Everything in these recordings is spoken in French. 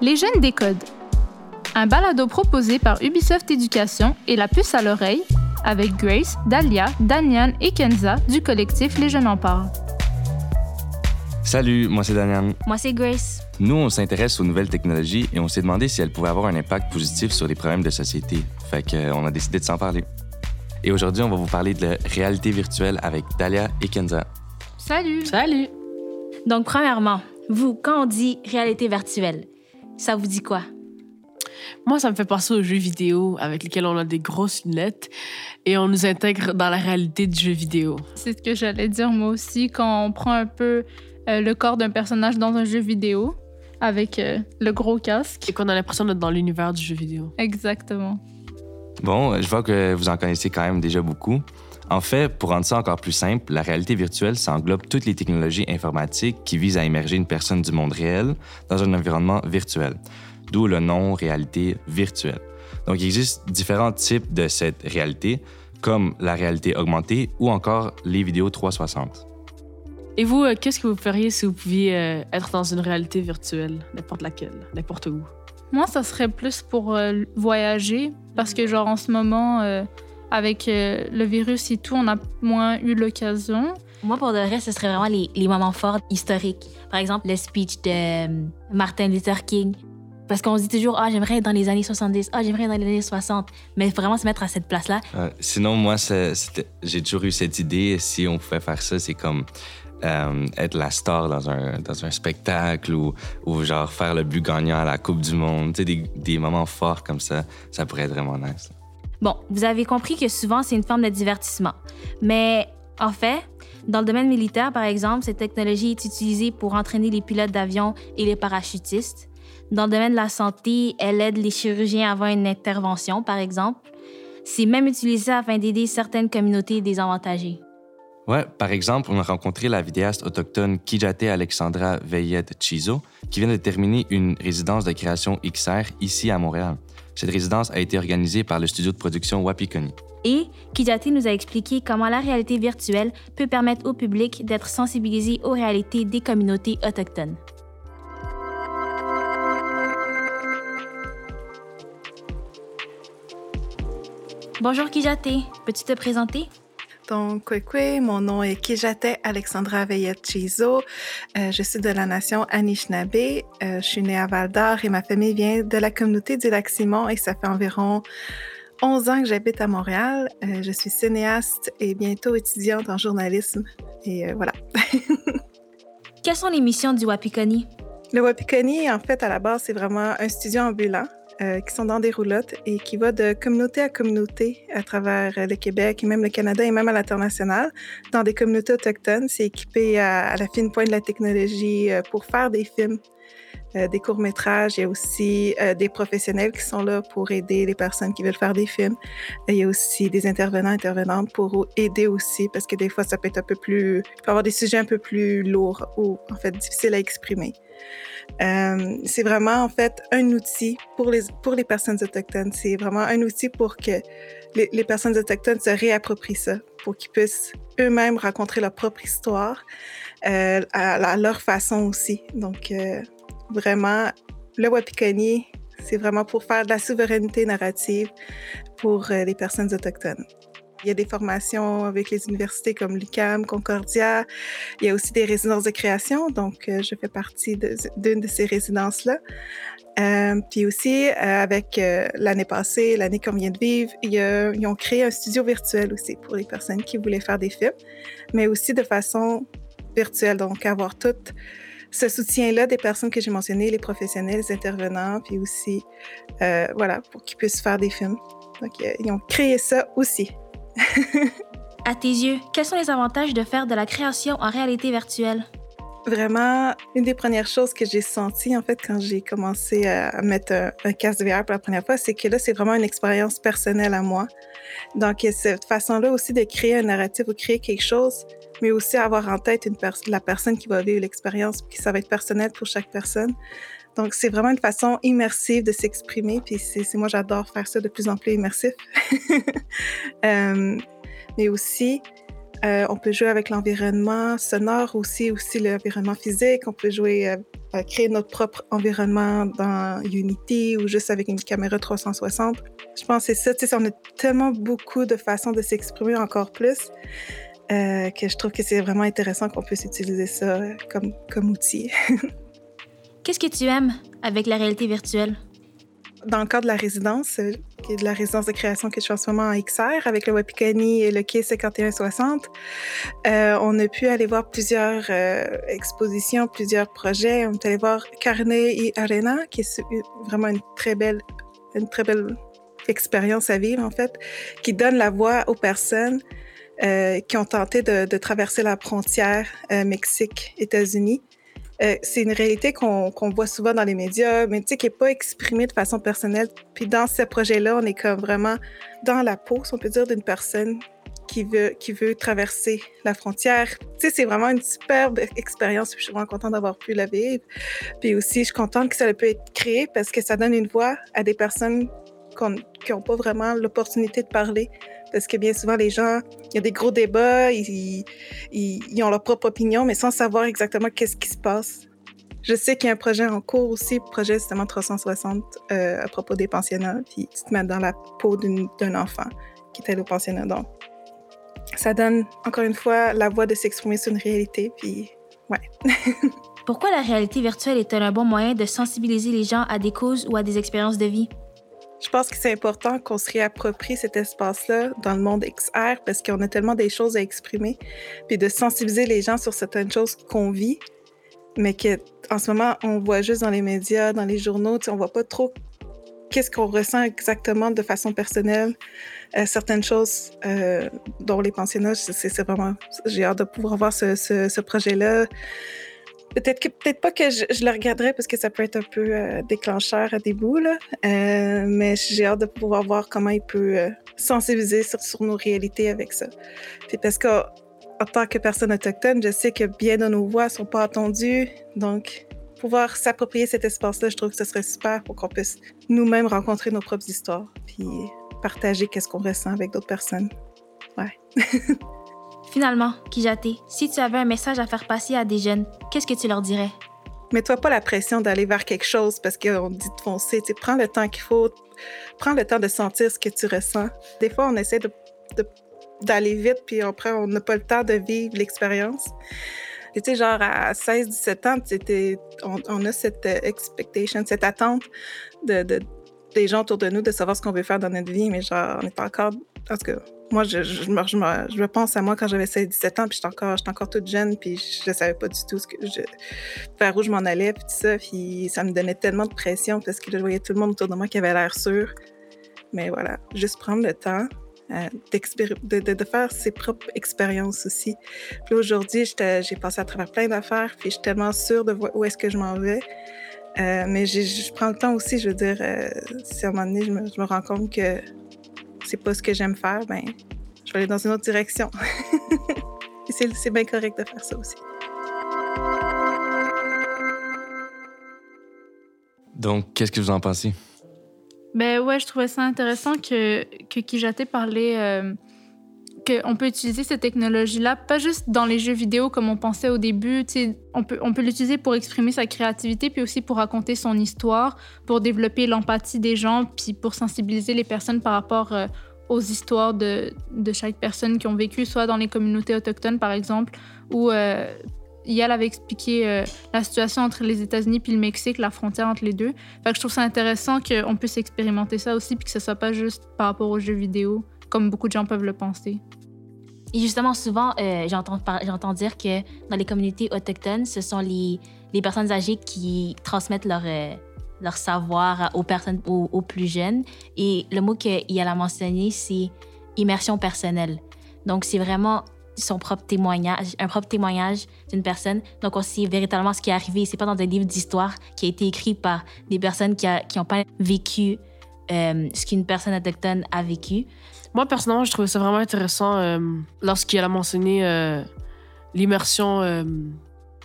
Les jeunes décodent. Un balado proposé par Ubisoft Éducation et la puce à l'oreille avec Grace, Dalia, Danian et Kenza du collectif Les Jeunes en parlent. Salut, moi c'est Danian. Moi c'est Grace. Nous, on s'intéresse aux nouvelles technologies et on s'est demandé si elles pouvaient avoir un impact positif sur les problèmes de société. Fait qu'on a décidé de s'en parler. Et aujourd'hui, on va vous parler de la réalité virtuelle avec Dalia et Kenza. Salut! Salut! Donc, premièrement, vous, quand on dit réalité virtuelle, ça vous dit quoi? Moi, ça me fait penser aux jeux vidéo avec lesquels on a des grosses lunettes et on nous intègre dans la réalité du jeu vidéo. C'est ce que j'allais dire moi aussi quand on prend un peu euh, le corps d'un personnage dans un jeu vidéo avec euh, le gros casque. Et qu'on a l'impression d'être dans l'univers du jeu vidéo. Exactement. Bon, je vois que vous en connaissez quand même déjà beaucoup. En fait, pour rendre ça encore plus simple, la réalité virtuelle, ça englobe toutes les technologies informatiques qui visent à immerger une personne du monde réel dans un environnement virtuel, d'où le nom réalité virtuelle. Donc, il existe différents types de cette réalité, comme la réalité augmentée ou encore les vidéos 360. Et vous, euh, qu'est-ce que vous feriez si vous pouviez euh, être dans une réalité virtuelle, n'importe laquelle, n'importe où? Moi, ça serait plus pour euh, voyager parce que, genre, en ce moment, euh, avec euh, le virus et tout, on a moins eu l'occasion. Moi, pour de vrai, ce serait vraiment les, les moments forts historiques. Par exemple, le speech de euh, Martin Luther King. Parce qu'on se dit toujours, ah, j'aimerais être dans les années 70, ah, j'aimerais être dans les années 60. Mais vraiment se mettre à cette place-là. Euh, sinon, moi, j'ai toujours eu cette idée, si on pouvait faire ça, c'est comme euh, être la star dans un, dans un spectacle ou, ou genre faire le but gagnant à la Coupe du Monde. Tu sais, des, des moments forts comme ça, ça pourrait être vraiment nice. Bon, vous avez compris que souvent, c'est une forme de divertissement. Mais en fait, dans le domaine militaire, par exemple, cette technologie est utilisée pour entraîner les pilotes d'avion et les parachutistes. Dans le domaine de la santé, elle aide les chirurgiens avant une intervention, par exemple. C'est même utilisé afin d'aider certaines communautés désavantagées. Ouais, par exemple, on a rencontré la vidéaste autochtone Kijate Alexandra Veillette Chizo, qui vient de terminer une résidence de création XR ici à Montréal. Cette résidence a été organisée par le studio de production Wapikoni. Et Kijati nous a expliqué comment la réalité virtuelle peut permettre au public d'être sensibilisé aux réalités des communautés autochtones. Bonjour Kijate, peux-tu te présenter? Donc, Kwekwe, mon nom est Kijate Alexandra Veillette Chizo. Euh, je suis de la nation Anishinaabe. Euh, je suis née à Val-d'Or et ma famille vient de la communauté du Lac-Simon et ça fait environ 11 ans que j'habite à Montréal. Euh, je suis cinéaste et bientôt étudiante en journalisme. Et voilà. Quelles sont les missions du Wapikoni? Le Wapikoni, en fait, à la base, c'est vraiment un studio ambulant euh, qui sont dans des roulottes et qui va de communauté à communauté à travers euh, le Québec et même le Canada et même à l'international. Dans des communautés autochtones, c'est équipé à, à la fine pointe de la technologie euh, pour faire des films, euh, des courts-métrages. Il y a aussi euh, des professionnels qui sont là pour aider les personnes qui veulent faire des films. Il y a aussi des intervenants, intervenantes pour aider aussi parce que des fois, ça peut être un peu plus... Il peut avoir des sujets un peu plus lourds ou en fait difficiles à exprimer. Euh, c'est vraiment en fait un outil pour les, pour les personnes autochtones. C'est vraiment un outil pour que les, les personnes autochtones se réapproprient ça, pour qu'ils puissent eux-mêmes rencontrer leur propre histoire euh, à, à leur façon aussi. Donc, euh, vraiment, le Wapikoni, c'est vraiment pour faire de la souveraineté narrative pour euh, les personnes autochtones. Il y a des formations avec les universités comme l'UQAM, Concordia. Il y a aussi des résidences de création, donc euh, je fais partie d'une de, ces résidences-là. Euh, puis aussi, avec l'année passée, l'année qu'on vient de vivre, ils ont créé un studio virtuel aussi pour les personnes qui voulaient faire des films, mais aussi de façon virtuelle, donc avoir tout ce soutien-là des personnes que j'ai mentionnées, les professionnels, les intervenants, puis aussi, euh, voilà, pour qu'ils puissent faire des films. Donc, euh, ils ont créé ça aussi. À tes yeux, quels sont les avantages de faire de la création en réalité virtuelle? Vraiment, une des premières choses que j'ai senties, en fait, quand j'ai commencé à mettre un, un casque de VR pour la première fois, c'est que là, c'est vraiment une expérience personnelle à moi. Donc, cette façon-là aussi de créer un narratif ou créer quelque chose, mais aussi avoir en tête la personne qui va vivre l'expérience, puis ça va être personnel pour chaque personne. Donc, c'est vraiment une façon immersive de s'exprimer, puis c'est- moi, j'adore faire ça de plus en plus immersif. Euh, mais aussi, Euh, on peut jouer avec l'environnement sonore aussi, aussi l'environnement physique. On peut jouer, euh, à créer notre propre environnement dans Unity ou juste avec une caméra 360. Je pense que c'est ça. On a tellement beaucoup de façons de s'exprimer encore plus euh, que je trouve que c'est vraiment intéressant qu'on puisse utiliser ça comme, comme outil. Qu'est-ce que tu aimes avec la réalité virtuelle? Dans le cadre de la résidence, euh, qui est de la résidence de création que je fais en ce moment en XR avec le Wapikani et le Quai 5160, euh, on a pu aller voir plusieurs euh, expositions, plusieurs projets. On est allé voir Carnet et Arena, qui est vraiment une très belle, une très belle expérience à vivre, en fait, qui donne la voix aux personnes euh, qui ont tenté de, traverser la frontière Mexique-États-Unis. Euh, c'est une réalité qu'on voit souvent dans les médias, mais tu sais, qui n'est pas exprimée de façon personnelle. Puis dans ce projet-là, on est comme vraiment dans la peau, si on peut dire, d'une personne qui veut, qui veut traverser la frontière. Tu sais, c'est vraiment une superbe expérience. Je suis vraiment contente d'avoir pu la vivre. Puis aussi, je suis contente que ça peut être créé parce que ça donne une voix à des personnes qui n'ont pas vraiment l'opportunité de parler. Parce que bien souvent, les gens, il y a des gros débats, ils, ont leur propre opinion, mais sans savoir exactement qu'est-ce qui se passe. Je sais qu'il y a un projet en cours aussi, projet justement 360 euh, à propos des pensionnats, puis tu te mets dans la peau d'un enfant qui est allé au pensionnat. Donc, ça donne, encore une fois, la voix de s'exprimer sur une réalité, puis ouais. Pourquoi la réalité virtuelle est un bon moyen de sensibiliser les gens à des causes ou à des expériences de vie? Je pense que c'est important qu'on se réapproprie cet espace-là dans le monde XR parce qu'on a tellement des choses à exprimer, puis de sensibiliser les gens sur certaines choses qu'on vit, mais qu'en ce moment, on voit juste dans les médias, dans les journaux, on voit pas trop qu'est-ce qu'on ressent exactement de façon personnelle. Euh, certaines choses euh, dont les pensionnats, c'est vraiment... J'ai hâte de pouvoir voir ce projet-là. Peut-être que peut-être pas que je, le regarderai parce que ça peut être un peu euh, déclencheur à des bouts, là. Euh, mais j'ai hâte de pouvoir voir comment il peut euh, sensibiliser sur, sur, nos réalités avec ça. Puis parce qu'en tant que personne autochtone, je sais que bien de nos voix sont pas entendues. Donc, pouvoir s'approprier cet espace-là, je trouve que ce serait super pour qu'on puisse nous-mêmes rencontrer nos propres histoires, puis partager qu'est-ce qu'on ressent avec d'autres personnes. Ouais. Finalement, Kijate, si tu avais un message à faire passer à des jeunes, qu'est-ce que tu leur dirais? Mets-toi pas la pression d'aller vers quelque chose parce qu'on dit de foncer. Tu prends le temps qu'il faut. Prends le temps de sentir ce que tu ressens. Des fois, on essaie d'aller vite, puis après, on n'a pas le temps de vivre l'expérience. Tu sais, genre à 16-17 ans, on, a cette euh, expectation, cette attente de, des gens autour de nous de savoir ce qu'on veut faire dans notre vie, mais genre, on n'est pas encore. En tout moi, je, me, pense à moi quand j'avais 16-17 ans, puis j'étais encore, toute jeune, puis je savais pas du tout ce vers où je m'en allais, puis tout ça. Puis ça me donnait tellement de pression parce que je voyais tout le monde autour de moi qui avait l'air sûr. Mais voilà, juste prendre le temps euh, de, faire ses propres expériences aussi. Puis aujourd'hui, j'ai passé à travers plein d'affaires, puis je suis tellement sûre de où est-ce que je m'en vais. Euh, mais je prends le temps aussi, je veux dire, euh, si à un moment donné, je me rends compte que c'est pas ce que j'aime faire, ben, je vais aller dans une autre direction. c'est bien correct de faire ça aussi. Donc, qu'est-ce que vous en pensez? Ben ouais, je trouvais ça intéressant que, que Kijate parlait euh, qu'on peut utiliser cette technologie-là, pas juste dans les jeux vidéo comme on pensait au début. On peut, l'utiliser pour exprimer sa créativité, puis aussi pour raconter son histoire, pour développer l'empathie des gens, puis pour sensibiliser les personnes par rapport euh, aux histoires de, chaque personne qui ont vécu, soit dans les communautés autochtones, par exemple, ou euh, Yal avait expliqué euh, la situation entre les États-Unis puis le Mexique, la frontière entre les deux. Fait que je trouve ça intéressant qu'on puisse expérimenter ça aussi, puis que ce soit pas juste par rapport aux jeux vidéo comme beaucoup de gens peuvent le penser. Et justement, souvent, euh, j'entends dire que dans les communautés autochtones, ce sont les, les personnes âgées qui transmettent leur, euh, leur savoir aux personnes aux, plus jeunes. Et le mot qu'il a mentionné, c'est immersion personnelle. Donc, c'est vraiment son propre témoignage, un propre témoignage d'une personne. Donc, on sait véritablement ce qui est arrivé. C'est pas dans un livre d'histoire qui a été écrit par des personnes qui n'ont pas vécu euh, ce qu'une personne autochtone a vécu. Moi, personnellement, je trouvais ça vraiment intéressant euh, lorsqu'il a mentionné euh, l'immersion euh,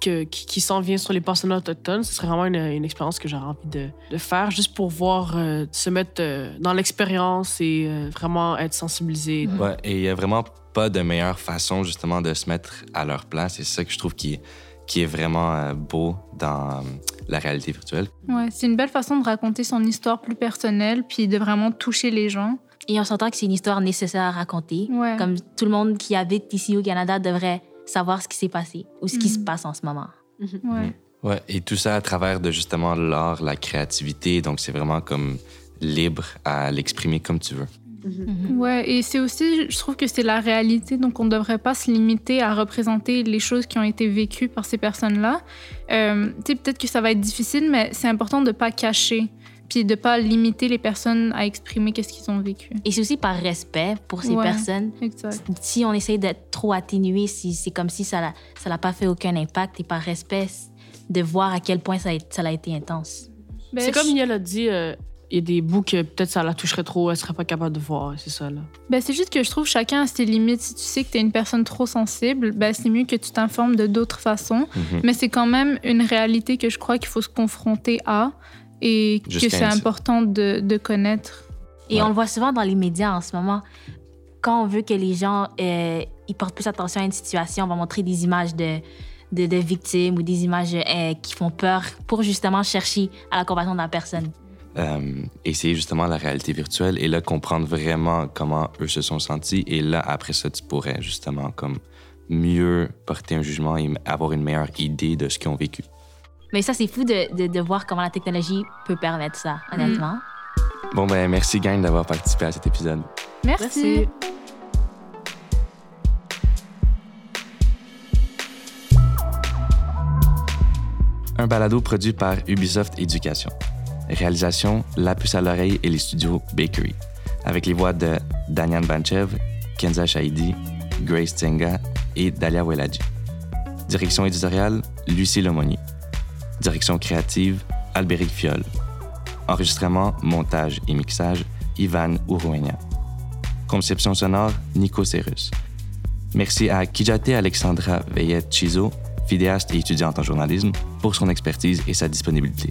qui, s'en vient sur les personnes autochtones. Ce serait vraiment une, expérience que j'aurais envie de, de, faire, juste pour voir, se mettre dans l'expérience et vraiment être sensibilisé. Ouais, et il y a vraiment pas de meilleure façon justement de se mettre à leur place. Et c'est ça que je trouve qui est, qui est vraiment euh, beau dans euh, la réalité virtuelle. Ouais, c'est une belle façon de raconter son histoire plus personnelle, puis de vraiment toucher les gens. Et on s'entend que c'est une histoire nécessaire à raconter. Ouais. Comme tout le monde qui habite ici au Canada devrait savoir ce qui s'est passé ou ce qui Mhm. se passe en ce moment. Ouais. Ouais, et tout ça à travers de justement l'art, la créativité. Donc c'est vraiment comme libre à l'exprimer comme tu veux. Ouais, et c'est aussi, je trouve que c'est la réalité, donc on ne devrait pas se limiter à représenter les choses qui ont été vécues par ces personnes-là. Euh, tu sais, peut-être que ça va être difficile, mais c'est important de ne pas cacher, puis de ne pas limiter les personnes à exprimer qu'est-ce qu'ils ont vécu. Et c'est aussi par respect pour ces Ouais. personnes. Exact. Si on essaye d'être trop atténué, si c'est comme si ça n'a ça l'a pas fait aucun impact, et par respect, de voir à quel point ça a, ça a été intense. Ben, C'est comme je- Niel a dit, euh, il y a des bouts que peut-être ça la toucherait trop, elle serait pas capable de voir. C'est ça, là. Ben, c'est juste que je trouve chacun a ses limites. Si tu sais que tu es une personne trop sensible, ben, c'est mieux que tu t'informes de d'autres façons. Mhm. Mais c'est quand même une réalité que je crois qu'il faut se confronter à et que c'est important de, de connaître. Et Ouais. on le voit souvent dans les médias en ce moment. Quand on veut que les gens euh, ils portent plus attention à une situation, on va montrer des images de, de, de victimes ou des images euh, qui font peur pour justement chercher à la compassion de la personne. Euh, essayer justement la réalité virtuelle et là comprendre vraiment comment eux se sont sentis. Et là, après ça, tu pourrais justement comme mieux porter un jugement et avoir une meilleure idée de ce qu'ils ont vécu. Mais ça, c'est fou de, de, de voir comment la technologie peut permettre ça, honnêtement. Bon, ben merci, gang, d'avoir participé à cet épisode. Merci. Un balado produit par Ubisoft Éducation. Réalisation La Puce à l'oreille et les studios Bakery. Avec les voix de Daniel Banchev, Kenza Shahidi, Grace Tenga et Dalia Weladji. Direction éditoriale Lucie Lemonnier. Direction créative Albéric Fiol. Enregistrement, montage et mixage Ivan Uruenia. Conception sonore Nico Serus. Merci à Kijate Alexandra Veillet Chizo, vidéaste et étudiante en journalisme, pour son expertise et sa disponibilité.